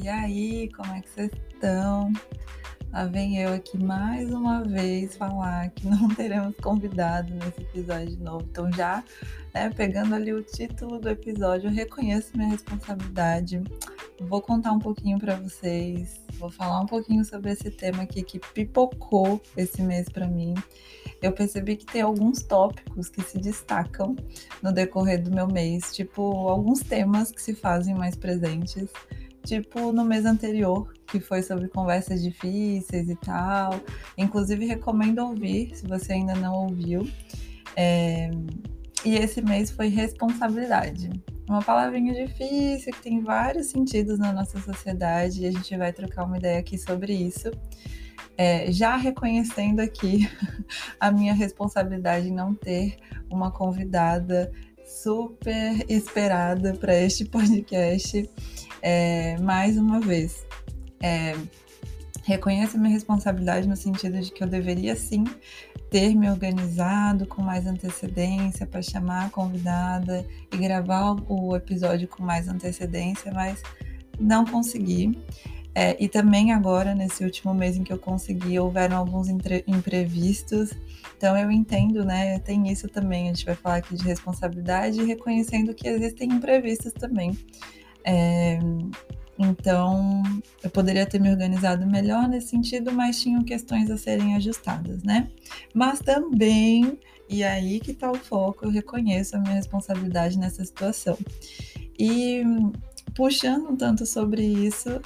E aí, como é que vocês estão? Lá vem eu aqui mais uma vez falar que não teremos convidado nesse episódio novo. Então, já né, pegando ali o título do episódio, eu reconheço minha responsabilidade. Vou contar um pouquinho para vocês, vou falar um pouquinho sobre esse tema aqui que pipocou esse mês para mim. Eu percebi que tem alguns tópicos que se destacam no decorrer do meu mês, tipo alguns temas que se fazem mais presentes tipo no mês anterior, que foi sobre conversas difíceis e tal. Inclusive, recomendo ouvir, se você ainda não ouviu. É... E esse mês foi responsabilidade. Uma palavrinha difícil que tem vários sentidos na nossa sociedade e a gente vai trocar uma ideia aqui sobre isso. É, já reconhecendo aqui a minha responsabilidade em não ter uma convidada super esperada para este podcast é, mais uma vez, é, reconheço minha responsabilidade no sentido de que eu deveria sim ter me organizado com mais antecedência para chamar a convidada e gravar o episódio com mais antecedência, mas não consegui. É, e também agora, nesse último mês em que eu consegui, houveram alguns imprevistos. Então eu entendo, né? Tem isso também. A gente vai falar aqui de responsabilidade, reconhecendo que existem imprevistos também. É, então, eu poderia ter me organizado melhor nesse sentido, mas tinham questões a serem ajustadas, né? Mas também, e aí que tá o foco, eu reconheço a minha responsabilidade nessa situação. E puxando um tanto sobre isso,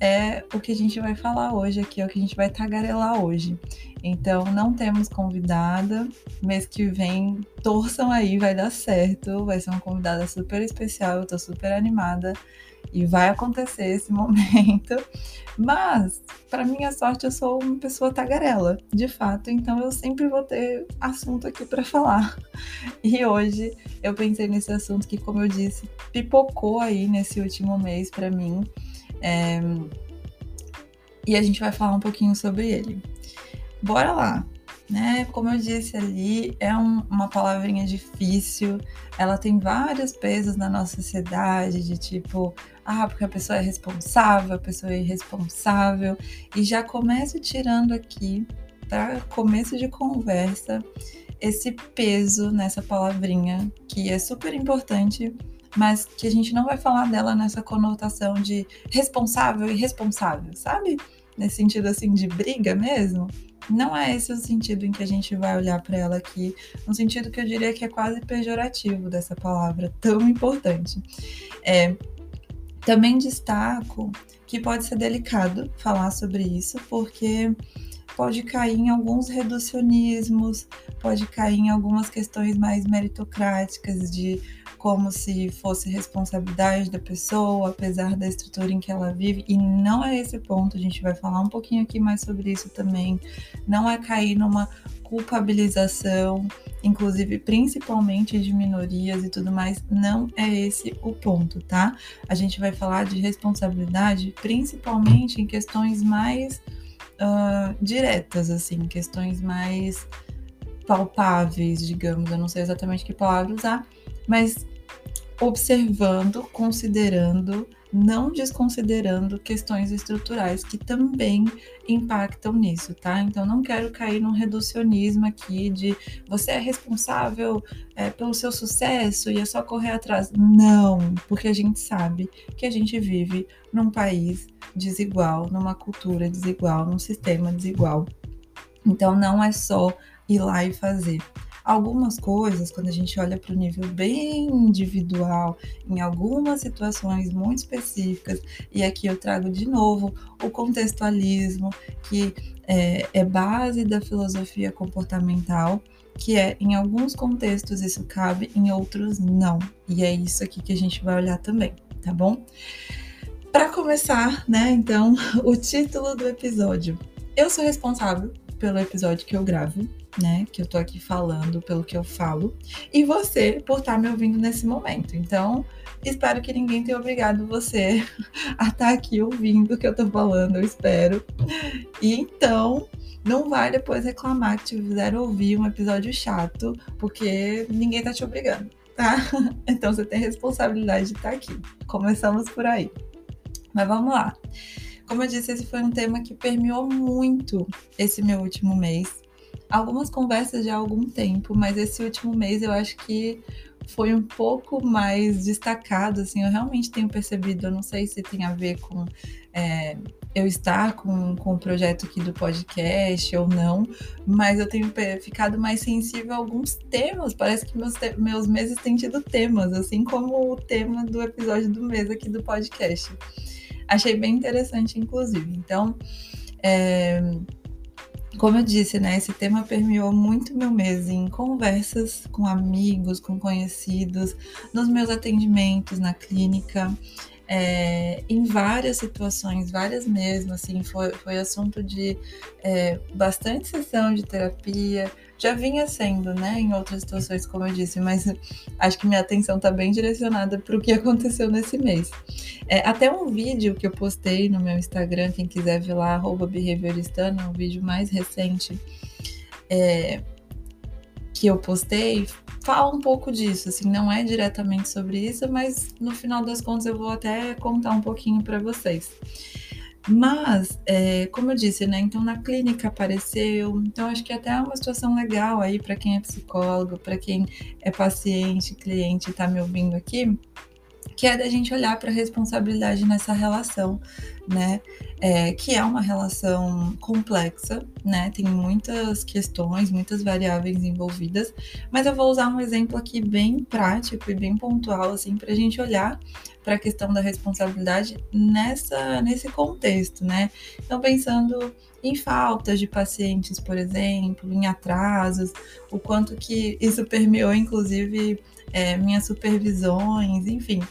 é o que a gente vai falar hoje aqui, é o que a gente vai tagarelar hoje. Então, não temos convidada. Mês que vem, torçam aí, vai dar certo. Vai ser uma convidada super especial, eu tô super animada e vai acontecer esse momento. Mas, para minha sorte, eu sou uma pessoa tagarela, de fato, então eu sempre vou ter assunto aqui para falar. E hoje eu pensei nesse assunto que, como eu disse, pipocou aí nesse último mês para mim. É... E a gente vai falar um pouquinho sobre ele. Bora lá! Né? Como eu disse ali, é um, uma palavrinha difícil, ela tem vários pesos na nossa sociedade, de tipo, ah, porque a pessoa é responsável, a pessoa é irresponsável, e já começo tirando aqui, para começo de conversa, esse peso nessa palavrinha, que é super importante mas que a gente não vai falar dela nessa conotação de responsável e responsável, sabe? Nesse sentido assim de briga mesmo. Não é esse o sentido em que a gente vai olhar para ela aqui, no sentido que eu diria que é quase pejorativo dessa palavra tão importante. É, também destaco que pode ser delicado falar sobre isso, porque pode cair em alguns reducionismos, pode cair em algumas questões mais meritocráticas de como se fosse responsabilidade da pessoa, apesar da estrutura em que ela vive, e não é esse ponto, a gente vai falar um pouquinho aqui mais sobre isso também. Não é cair numa culpabilização, inclusive principalmente de minorias e tudo mais, não é esse o ponto, tá? A gente vai falar de responsabilidade principalmente em questões mais uh, diretas, assim, questões mais palpáveis, digamos. Eu não sei exatamente que palavra usar, mas observando, considerando, não desconsiderando questões estruturais que também impactam nisso, tá? Então não quero cair num reducionismo aqui de você é responsável é, pelo seu sucesso e é só correr atrás. Não, porque a gente sabe que a gente vive num país desigual, numa cultura desigual, num sistema desigual. Então não é só ir lá e fazer. Algumas coisas, quando a gente olha para o nível bem individual, em algumas situações muito específicas, e aqui eu trago de novo o contextualismo, que é, é base da filosofia comportamental, que é em alguns contextos isso cabe, em outros não. E é isso aqui que a gente vai olhar também, tá bom? Para começar, né, então, o título do episódio. Eu sou responsável pelo episódio que eu gravo, né? Que eu tô aqui falando, pelo que eu falo, e você por estar tá me ouvindo nesse momento. Então, espero que ninguém tenha obrigado você a estar tá aqui ouvindo o que eu tô falando, eu espero. E então, não vai depois reclamar que te fizeram ouvir um episódio chato, porque ninguém tá te obrigando, tá? Então você tem responsabilidade de estar tá aqui. Começamos por aí. Mas vamos lá. Como eu disse, esse foi um tema que permeou muito esse meu último mês. Algumas conversas já há algum tempo, mas esse último mês eu acho que foi um pouco mais destacado, assim, eu realmente tenho percebido, eu não sei se tem a ver com é, eu estar com, com o projeto aqui do podcast ou não, mas eu tenho ficado mais sensível a alguns temas, parece que meus, meus meses têm tido temas, assim como o tema do episódio do mês aqui do podcast. Achei bem interessante, inclusive. Então, é, como eu disse, né, esse tema permeou muito meu mês em conversas com amigos, com conhecidos, nos meus atendimentos na clínica, é, em várias situações, várias mesmo, assim, foi, foi assunto de é, bastante sessão de terapia, já vinha sendo, né, em outras situações, como eu disse, mas acho que minha atenção está bem direcionada para o que aconteceu nesse mês. É, até um vídeo que eu postei no meu Instagram, quem quiser ver lá, arroba behavioristana, um vídeo mais recente é, que eu postei, fala um pouco disso, assim, não é diretamente sobre isso, mas no final das contas eu vou até contar um pouquinho para vocês. Mas, é, como eu disse, né? Então na clínica apareceu. Então acho que até é uma situação legal aí para quem é psicólogo, para quem é paciente, cliente, está me ouvindo aqui, que é da gente olhar para a responsabilidade nessa relação, né? É, que é uma relação complexa, né? Tem muitas questões, muitas variáveis envolvidas, mas eu vou usar um exemplo aqui bem prático e bem pontual, assim, para a gente olhar para a questão da responsabilidade nessa, nesse contexto, né? Então, pensando em faltas de pacientes, por exemplo, em atrasos, o quanto que isso permeou, inclusive, é, minhas supervisões, enfim.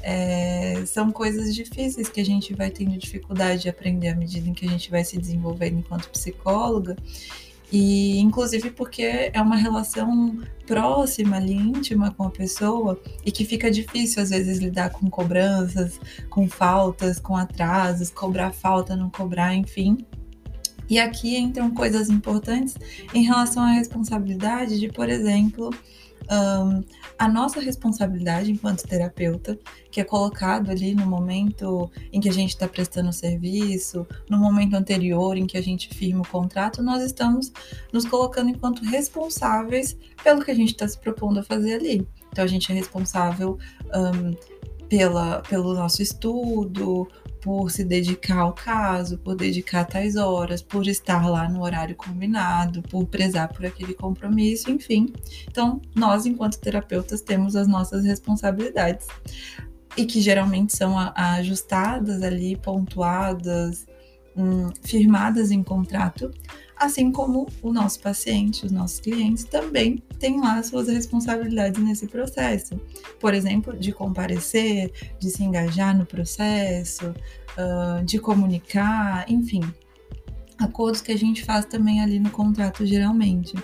É, são coisas difíceis que a gente vai tendo dificuldade de aprender à medida em que a gente vai se desenvolvendo enquanto psicóloga. E inclusive porque é uma relação próxima ali, íntima com a pessoa, e que fica difícil às vezes lidar com cobranças, com faltas, com atrasos, cobrar falta, não cobrar, enfim. E aqui entram coisas importantes em relação à responsabilidade de, por exemplo, um, a nossa responsabilidade enquanto terapeuta, que é colocado ali no momento em que a gente está prestando serviço, no momento anterior em que a gente firma o contrato, nós estamos nos colocando enquanto responsáveis pelo que a gente está se propondo a fazer ali. Então a gente é responsável um, pela, pelo nosso estudo, por se dedicar ao caso, por dedicar tais horas, por estar lá no horário combinado, por prezar por aquele compromisso, enfim. Então, nós, enquanto terapeutas, temos as nossas responsabilidades e que geralmente são ajustadas ali, pontuadas, hum, firmadas em contrato, assim como o nosso paciente, os nossos clientes também têm lá suas responsabilidades nesse processo. Por exemplo, de comparecer, de se engajar no processo, uh, de comunicar, enfim, acordos que a gente faz também ali no contrato geralmente.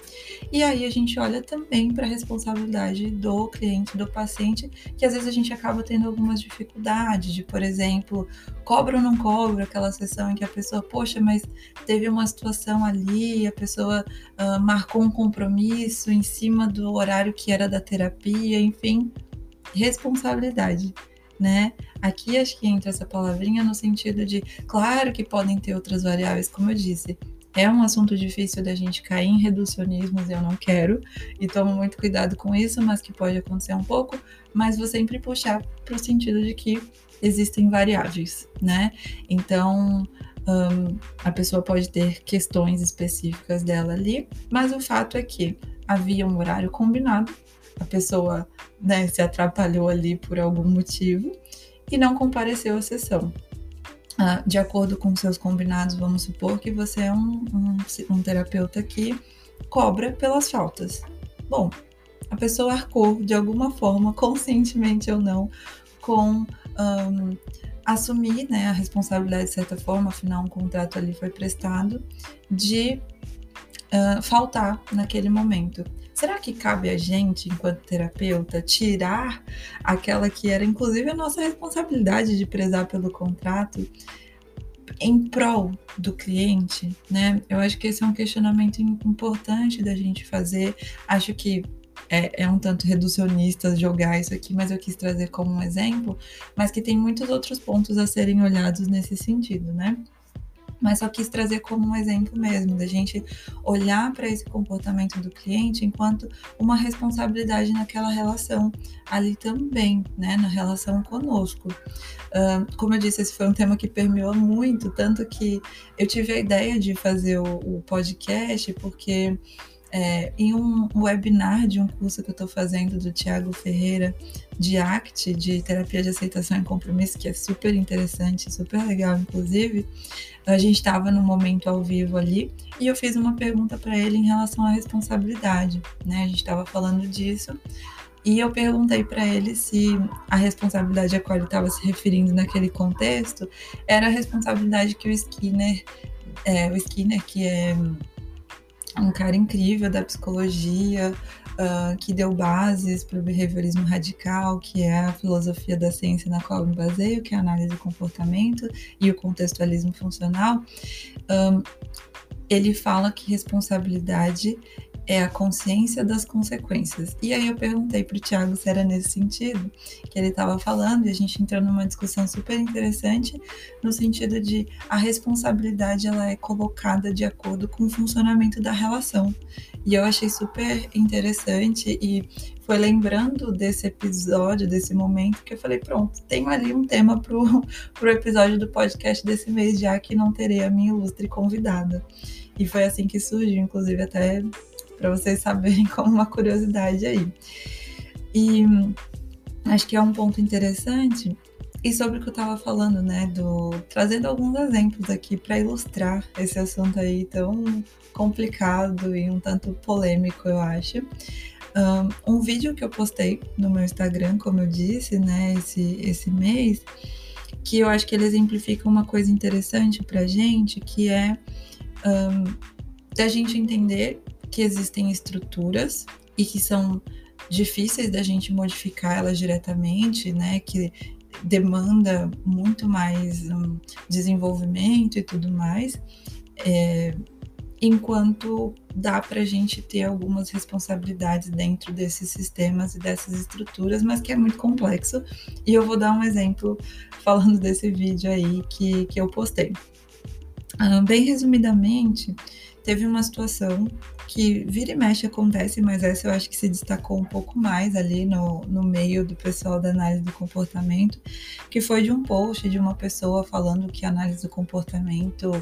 E aí a gente olha também para a responsabilidade do cliente, do paciente, que às vezes a gente acaba tendo algumas dificuldades de, por exemplo, cobra ou não cobra aquela sessão em que a pessoa, poxa, mas teve uma situação ali, a pessoa uh, marcou um compromisso em cima do horário que era da terapia, enfim, responsabilidade né? Aqui acho que entra essa palavrinha no sentido de, claro que podem ter outras variáveis, como eu disse. É um assunto difícil da gente cair em reducionismos, eu não quero, e tomo muito cuidado com isso, mas que pode acontecer um pouco, mas vou sempre puxar para o sentido de que existem variáveis, né? Então, um, a pessoa pode ter questões específicas dela ali, mas o fato é que havia um horário combinado a pessoa né, se atrapalhou ali por algum motivo e não compareceu à sessão. Ah, de acordo com seus combinados, vamos supor que você é um, um, um terapeuta que cobra pelas faltas. Bom, a pessoa arcou de alguma forma, conscientemente ou não, com um, assumir né, a responsabilidade de certa forma, afinal um contrato ali foi prestado, de uh, faltar naquele momento. Será que cabe a gente, enquanto terapeuta, tirar aquela que era inclusive a nossa responsabilidade de prezar pelo contrato em prol do cliente, né? Eu acho que esse é um questionamento importante da gente fazer. Acho que é, é um tanto reducionista jogar isso aqui, mas eu quis trazer como um exemplo, mas que tem muitos outros pontos a serem olhados nesse sentido, né? Mas só quis trazer como um exemplo mesmo, da gente olhar para esse comportamento do cliente enquanto uma responsabilidade naquela relação ali também, né, na relação conosco. Uh, como eu disse, esse foi um tema que permeou muito, tanto que eu tive a ideia de fazer o, o podcast, porque é, em um webinar de um curso que eu estou fazendo do Tiago Ferreira, de ACT, de terapia de aceitação e compromisso, que é super interessante, super legal, inclusive, a gente estava no momento ao vivo ali e eu fiz uma pergunta para ele em relação à responsabilidade, né? A gente estava falando disso e eu perguntei para ele se a responsabilidade a qual ele estava se referindo naquele contexto era a responsabilidade que o Skinner, é, o Skinner que é um cara incrível da psicologia, uh, que deu bases para o behaviorismo radical, que é a filosofia da ciência na qual eu me baseio, que é a análise do comportamento e o contextualismo funcional. Um, ele fala que responsabilidade é a consciência das consequências. E aí eu perguntei para o Tiago se era nesse sentido que ele estava falando, e a gente entrou numa discussão super interessante no sentido de a responsabilidade ela é colocada de acordo com o funcionamento da relação. E eu achei super interessante e foi lembrando desse episódio, desse momento, que eu falei, pronto, tenho ali um tema para o episódio do podcast desse mês, já que não terei a minha ilustre convidada. E foi assim que surgiu, inclusive até para vocês saberem como uma curiosidade aí. E acho que é um ponto interessante e sobre o que eu estava falando, né, do trazendo alguns exemplos aqui para ilustrar esse assunto aí tão complicado e um tanto polêmico, eu acho. Um, um vídeo que eu postei no meu Instagram, como eu disse, né, esse, esse mês, que eu acho que ele exemplifica uma coisa interessante para gente, que é um, da gente entender que existem estruturas e que são difíceis da gente modificar elas diretamente, né? Que demanda muito mais um, desenvolvimento e tudo mais, é, enquanto dá para a gente ter algumas responsabilidades dentro desses sistemas e dessas estruturas, mas que é muito complexo. E eu vou dar um exemplo falando desse vídeo aí que, que eu postei. Bem resumidamente, teve uma situação que vira e mexe acontece, mas essa eu acho que se destacou um pouco mais ali no, no meio do pessoal da análise do comportamento, que foi de um post de uma pessoa falando que a análise do comportamento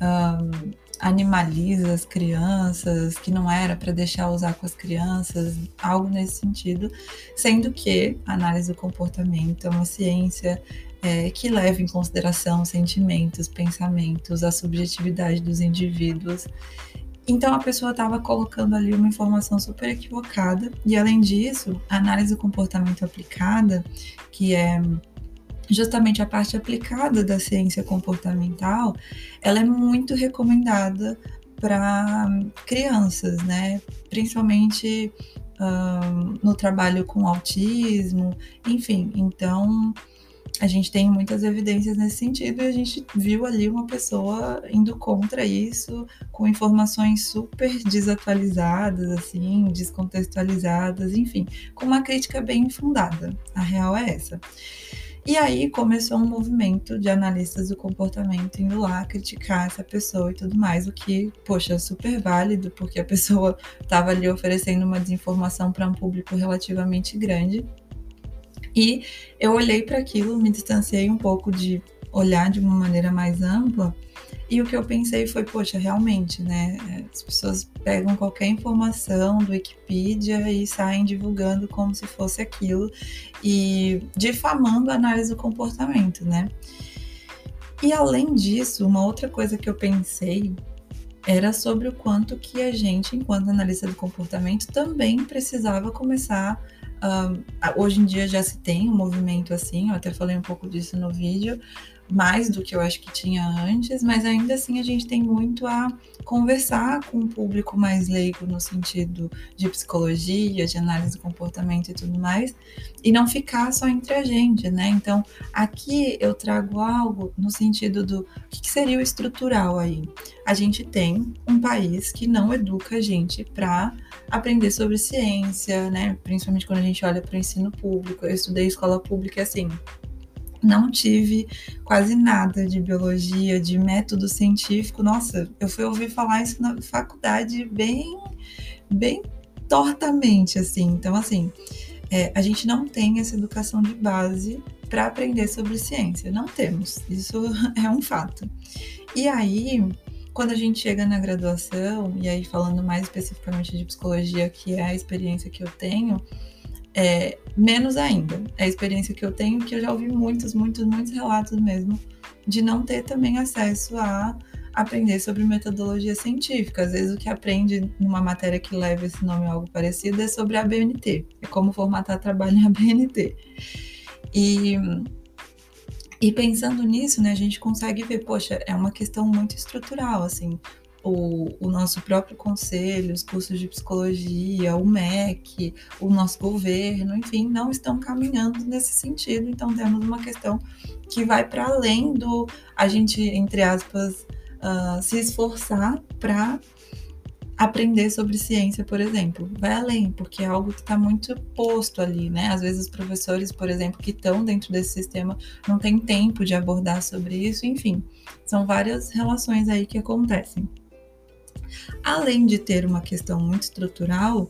um, animaliza as crianças, que não era para deixar usar com as crianças, algo nesse sentido, sendo que a análise do comportamento é uma ciência é, que leva em consideração sentimentos, pensamentos, a subjetividade dos indivíduos então a pessoa estava colocando ali uma informação super equivocada, e além disso, a análise do comportamento aplicada, que é justamente a parte aplicada da ciência comportamental, ela é muito recomendada para crianças, né? Principalmente um, no trabalho com autismo, enfim. Então, a gente tem muitas evidências nesse sentido e a gente viu ali uma pessoa indo contra isso com informações super desatualizadas, assim, descontextualizadas, enfim, com uma crítica bem fundada. A real é essa. E aí começou um movimento de analistas do comportamento indo lá criticar essa pessoa e tudo mais, o que, poxa, é super válido, porque a pessoa estava ali oferecendo uma desinformação para um público relativamente grande. E eu olhei para aquilo, me distanciei um pouco de olhar de uma maneira mais ampla. E o que eu pensei foi, poxa, realmente, né? As pessoas pegam qualquer informação do Wikipedia e saem divulgando como se fosse aquilo e difamando a análise do comportamento, né? E além disso, uma outra coisa que eu pensei era sobre o quanto que a gente, enquanto analista do comportamento, também precisava começar hoje em dia já se tem um movimento assim, eu até falei um pouco disso no vídeo, mais do que eu acho que tinha antes, mas ainda assim a gente tem muito a conversar com um público mais leigo no sentido de psicologia, de análise do comportamento e tudo mais, e não ficar só entre a gente, né? Então, aqui eu trago algo no sentido do o que seria o estrutural aí. A gente tem um país que não educa a gente para aprender sobre ciência, né? Principalmente quando a gente olha para o ensino público. Eu estudei escola pública assim, não tive quase nada de biologia, de método científico. Nossa, eu fui ouvir falar isso na faculdade bem, bem tortamente, assim. Então, assim, é, a gente não tem essa educação de base para aprender sobre ciência. Não temos. Isso é um fato. E aí, quando a gente chega na graduação, e aí falando mais especificamente de psicologia, que é a experiência que eu tenho, é, menos ainda. É a experiência que eu tenho, que eu já ouvi muitos, muitos, muitos relatos mesmo, de não ter também acesso a aprender sobre metodologia científica. Às vezes o que aprende numa matéria que leva esse nome a algo parecido é sobre a BNT, é como formatar trabalho em ABNT. E, e pensando nisso, né, a gente consegue ver, poxa, é uma questão muito estrutural, assim, o, o, nosso próprio conselho, os cursos de psicologia, o MEC, o nosso governo, enfim, não estão caminhando nesse sentido. Então, temos uma questão que vai para além do a gente, entre aspas, uh, se esforçar para aprender sobre ciência, por exemplo. Vai além, porque é algo que está muito posto ali, né? Às vezes os professores, por exemplo, que estão dentro desse sistema não têm tempo de abordar sobre isso, enfim. São várias relações aí que acontecem. Além de ter uma questão muito estrutural,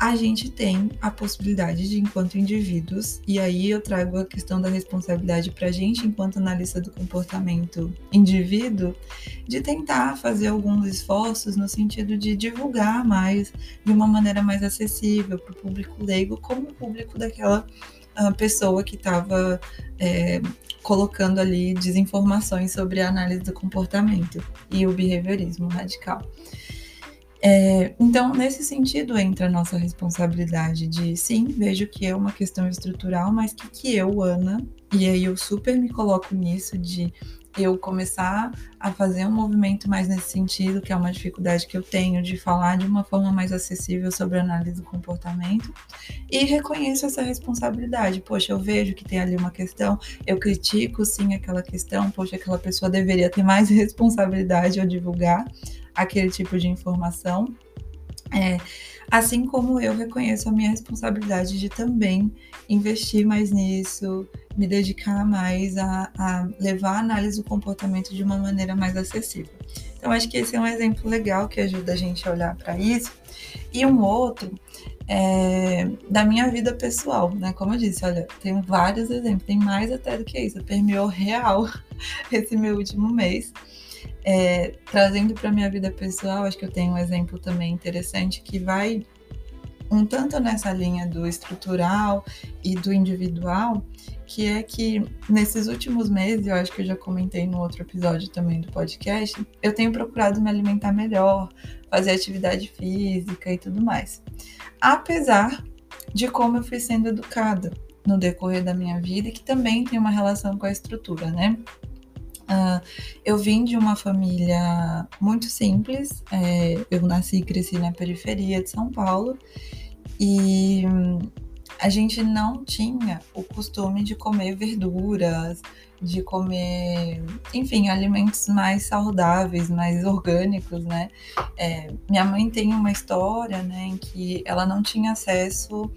a gente tem a possibilidade de, enquanto indivíduos, e aí eu trago a questão da responsabilidade para a gente, enquanto analista do comportamento indivíduo, de tentar fazer alguns esforços no sentido de divulgar mais, de uma maneira mais acessível para o público leigo, como o público daquela uh, pessoa que estava é, colocando ali desinformações sobre a análise do comportamento e o behaviorismo radical. É, então, nesse sentido, entra a nossa responsabilidade de, sim, vejo que é uma questão estrutural, mas que, que eu, Ana, e aí eu super me coloco nisso de eu começar a fazer um movimento mais nesse sentido, que é uma dificuldade que eu tenho de falar de uma forma mais acessível sobre a análise do comportamento, e reconheço essa responsabilidade. Poxa, eu vejo que tem ali uma questão, eu critico sim aquela questão, poxa, aquela pessoa deveria ter mais responsabilidade ao divulgar aquele tipo de informação. É, assim como eu reconheço a minha responsabilidade de também investir mais nisso, me dedicar mais a, a levar a análise do comportamento de uma maneira mais acessível. Então, acho que esse é um exemplo legal que ajuda a gente a olhar para isso. E um outro é, da minha vida pessoal, né? Como eu disse, olha, tenho vários exemplos, tem mais até do que isso, permeou real esse meu último mês. É, trazendo para minha vida pessoal, acho que eu tenho um exemplo também interessante que vai um tanto nessa linha do estrutural e do individual, que é que nesses últimos meses, eu acho que eu já comentei no outro episódio também do podcast, eu tenho procurado me alimentar melhor, fazer atividade física e tudo mais. Apesar de como eu fui sendo educada no decorrer da minha vida, que também tem uma relação com a estrutura, né? Uh, eu vim de uma família muito simples. É, eu nasci e cresci na periferia de São Paulo e a gente não tinha o costume de comer verduras, de comer, enfim, alimentos mais saudáveis, mais orgânicos, né? É, minha mãe tem uma história, né, em que ela não tinha acesso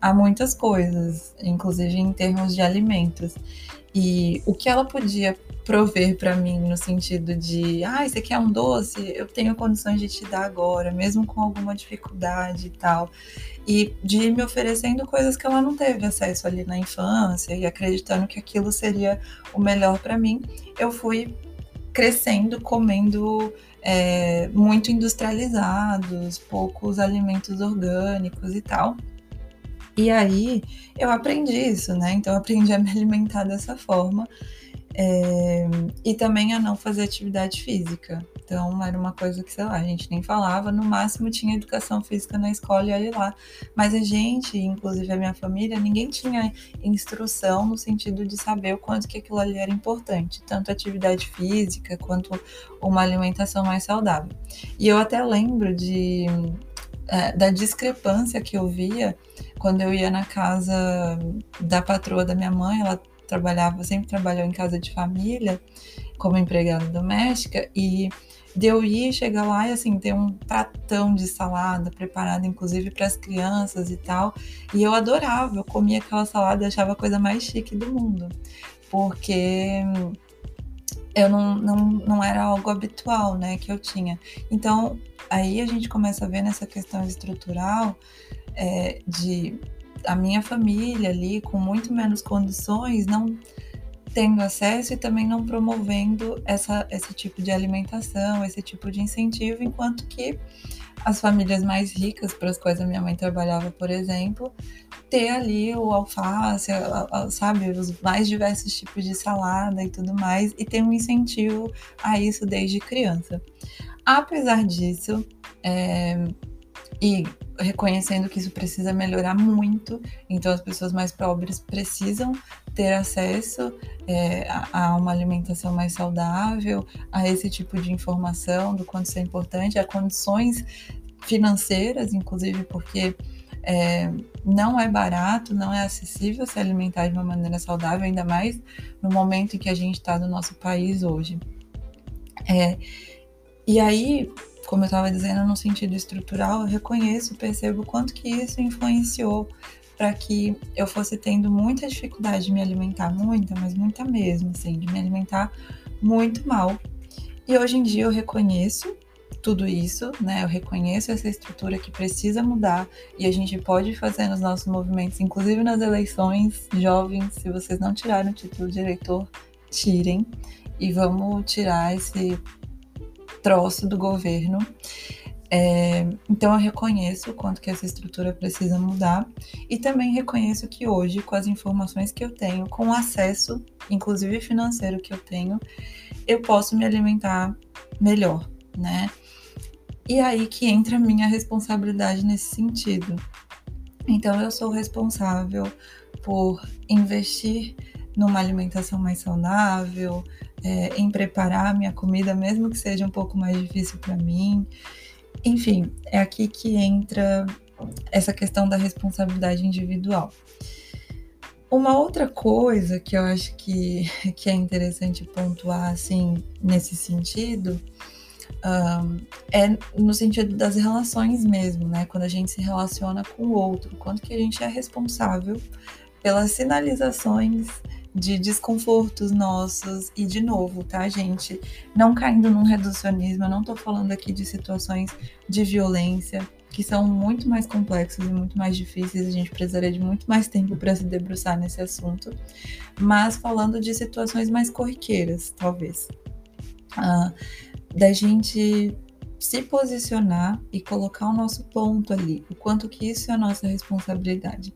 a muitas coisas, inclusive em termos de alimentos. E o que ela podia prover para mim no sentido de, ah, você quer um doce? Eu tenho condições de te dar agora, mesmo com alguma dificuldade e tal. E de me oferecendo coisas que ela não teve acesso ali na infância e acreditando que aquilo seria o melhor para mim, eu fui crescendo comendo é, muito industrializados, poucos alimentos orgânicos e tal. E aí eu aprendi isso, né? Então eu aprendi a me alimentar dessa forma É, e também a não fazer atividade física. Então, era uma coisa que, sei lá, a gente nem falava. No máximo, tinha educação física na escola e olha lá. Mas a gente, inclusive a minha família, ninguém tinha instrução no sentido de saber o quanto que aquilo ali era importante. Tanto atividade física quanto uma alimentação mais saudável. E eu até lembro de é, da discrepância que eu via quando eu ia na casa da patroa da minha mãe, ela trabalhava, sempre trabalhou em casa de família como empregada doméstica e de eu ir chegar lá e assim ter um pratão de salada preparado inclusive para as crianças e tal e eu adorava eu comia aquela salada achava a coisa mais chique do mundo porque eu não, não, não era algo habitual, né, que eu tinha. Então, aí a gente começa a ver nessa questão estrutural é, de a minha família ali com muito menos condições não tendo acesso e também não promovendo essa, esse tipo de alimentação, esse tipo de incentivo, enquanto que as famílias mais ricas, para as quais a minha mãe trabalhava, por exemplo, ter ali o alface, sabe, os mais diversos tipos de salada e tudo mais, e ter um incentivo a isso desde criança. Apesar disso, é, e reconhecendo que isso precisa melhorar muito, então as pessoas mais pobres precisam ter acesso é, a, a, uma alimentação mais saudável, a esse tipo de informação do quanto isso é importante, a condições financeiras, inclusive porque é, não é barato, não é acessível se alimentar de uma maneira saudável, ainda mais no momento em que a gente está no nosso país hoje. É, e aí, como eu estava dizendo, no sentido estrutural, eu reconheço, percebo quanto que isso influenciou para que eu fosse tendo muita dificuldade de me alimentar, muita, mas muita mesmo, assim, de me alimentar muito mal. E hoje em dia eu reconheço tudo isso, né? Eu reconheço essa estrutura que precisa mudar e a gente pode fazer nos nossos movimentos, inclusive nas eleições jovens, se vocês não tiraram o título de eleitor, tirem e vamos tirar esse troço do governo. É, então eu reconheço o quanto que essa estrutura precisa mudar e também reconheço que hoje, com as informações que eu tenho, com o acesso, inclusive financeiro que eu tenho, eu posso me alimentar melhor, né? E aí que entra a minha responsabilidade nesse sentido. Então eu sou responsável por investir numa alimentação mais saudável, é, em preparar minha comida, mesmo que seja um pouco mais difícil para mim. Enfim, é aqui que entra essa questão da responsabilidade individual. Uma outra coisa que eu acho que, que é interessante pontuar, assim, nesse sentido, um, é no sentido das relações mesmo, né? Quando a gente se relaciona com o outro, quanto que a gente é responsável pelas sinalizações de desconfortos nossos e de novo, tá, gente? Não caindo num reducionismo, eu não tô falando aqui de situações de violência que são muito mais complexas e muito mais difíceis, a gente precisaria de muito mais tempo para se debruçar nesse assunto, mas falando de situações mais corriqueiras, talvez. Uh, da gente se posicionar e colocar o nosso ponto ali, o quanto que isso é a nossa responsabilidade.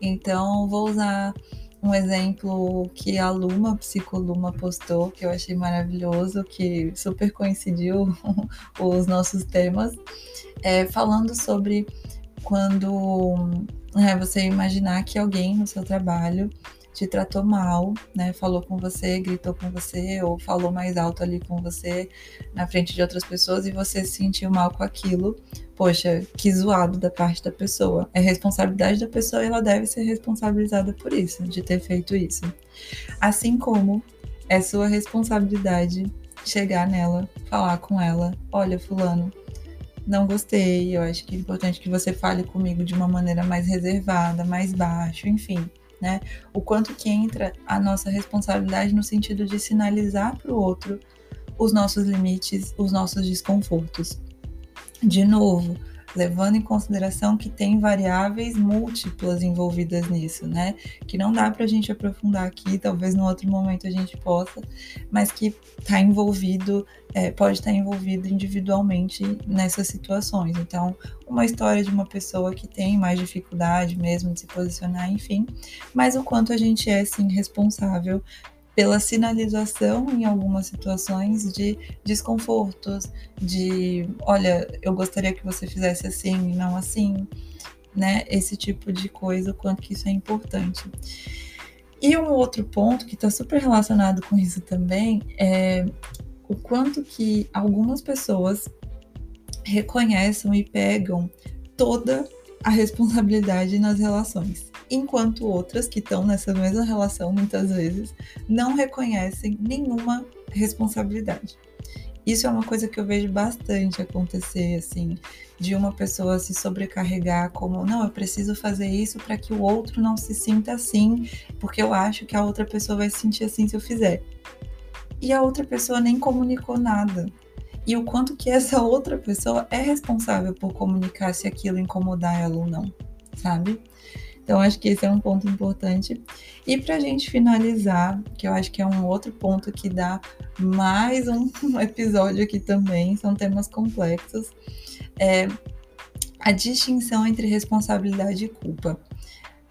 Então, vou usar um exemplo que a Luma, Psicoluma, postou, que eu achei maravilhoso, que super coincidiu os nossos temas, é, falando sobre quando é, você imaginar que alguém no seu trabalho te tratou mal, né? Falou com você, gritou com você, ou falou mais alto ali com você na frente de outras pessoas e você se sentiu mal com aquilo. Poxa, que zoado da parte da pessoa. É responsabilidade da pessoa e ela deve ser responsabilizada por isso, de ter feito isso. Assim como é sua responsabilidade chegar nela, falar com ela: olha, Fulano, não gostei, eu acho que é importante que você fale comigo de uma maneira mais reservada, mais baixo, enfim né? O quanto que entra a nossa responsabilidade no sentido de sinalizar para o outro os nossos limites, os nossos desconfortos. De novo, levando em consideração que tem variáveis múltiplas envolvidas nisso, né? Que não dá para a gente aprofundar aqui, talvez no outro momento a gente possa, mas que está envolvido, é, pode estar tá envolvido individualmente nessas situações. Então, uma história de uma pessoa que tem mais dificuldade mesmo de se posicionar, enfim, mas o quanto a gente é sim responsável pela sinalização em algumas situações de desconfortos, de olha, eu gostaria que você fizesse assim e não assim, né? Esse tipo de coisa, o quanto que isso é importante. E um outro ponto que está super relacionado com isso também é o quanto que algumas pessoas reconhecem e pegam toda a responsabilidade nas relações, enquanto outras que estão nessa mesma relação muitas vezes não reconhecem nenhuma responsabilidade. Isso é uma coisa que eu vejo bastante acontecer, assim, de uma pessoa se sobrecarregar como, não, eu preciso fazer isso para que o outro não se sinta assim, porque eu acho que a outra pessoa vai se sentir assim se eu fizer. E a outra pessoa nem comunicou nada e o quanto que essa outra pessoa é responsável por comunicar se aquilo incomodar ela ou não, sabe? Então, acho que esse é um ponto importante. E para a gente finalizar, que eu acho que é um outro ponto que dá mais um episódio aqui também, são temas complexos, é a distinção entre responsabilidade e culpa.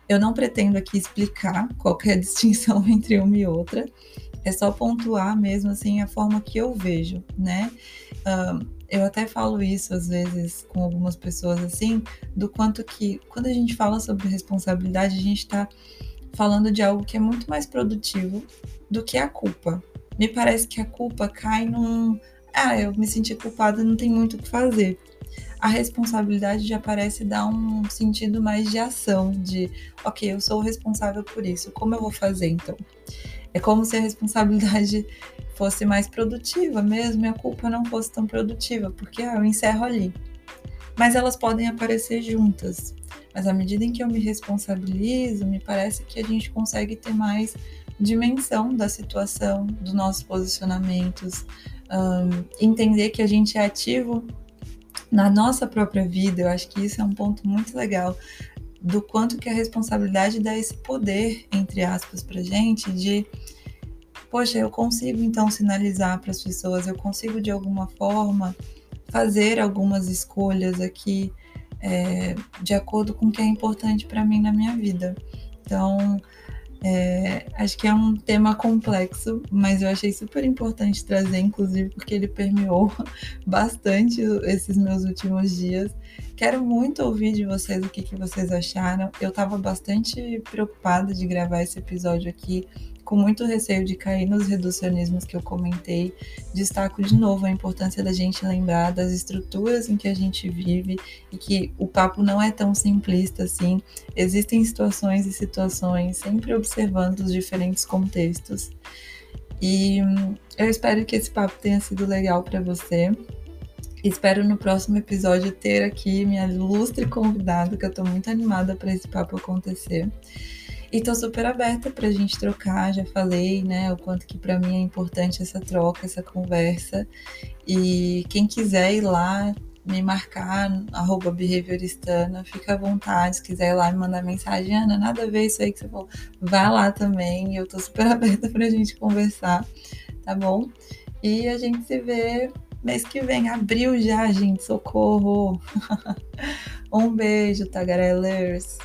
Eu não pretendo aqui explicar qual é a distinção entre uma e outra, é só pontuar mesmo assim a forma que eu vejo, né? Eu até falo isso às vezes com algumas pessoas assim, do quanto que quando a gente fala sobre responsabilidade, a gente está falando de algo que é muito mais produtivo do que a culpa. Me parece que a culpa cai num. Ah, eu me senti culpada, não tem muito o que fazer. A responsabilidade já parece dar um sentido mais de ação, de, ok, eu sou responsável por isso, como eu vou fazer então? É como se a responsabilidade fosse mais produtiva mesmo e a culpa não fosse tão produtiva, porque ah, eu encerro ali. Mas elas podem aparecer juntas. Mas à medida em que eu me responsabilizo, me parece que a gente consegue ter mais dimensão da situação, dos nossos posicionamentos, um, entender que a gente é ativo na nossa própria vida. Eu acho que isso é um ponto muito legal do quanto que a responsabilidade dá esse poder, entre aspas, para gente de poxa, eu consigo então sinalizar para as pessoas, eu consigo de alguma forma fazer algumas escolhas aqui é, de acordo com o que é importante para mim na minha vida. Então, é, acho que é um tema complexo, mas eu achei super importante trazer, inclusive porque ele permeou bastante esses meus últimos dias. Quero muito ouvir de vocês o que, que vocês acharam. Eu estava bastante preocupada de gravar esse episódio aqui com muito receio de cair nos reducionismos que eu comentei, destaco de novo a importância da gente lembrar das estruturas em que a gente vive e que o papo não é tão simplista assim. Existem situações e situações, sempre observando os diferentes contextos. E hum, eu espero que esse papo tenha sido legal para você. Espero no próximo episódio ter aqui minha ilustre convidada, que eu estou muito animada para esse papo acontecer. E tô super aberta pra gente trocar, já falei, né, o quanto que para mim é importante essa troca, essa conversa. E quem quiser ir lá me marcar, arroba behavioristana, fica à vontade, se quiser ir lá me mandar mensagem, Ana, nada a ver isso aí que você falou, vá lá também, eu tô super aberta pra gente conversar, tá bom? E a gente se vê mês que vem, abril já, gente, socorro! um beijo, tagarelers!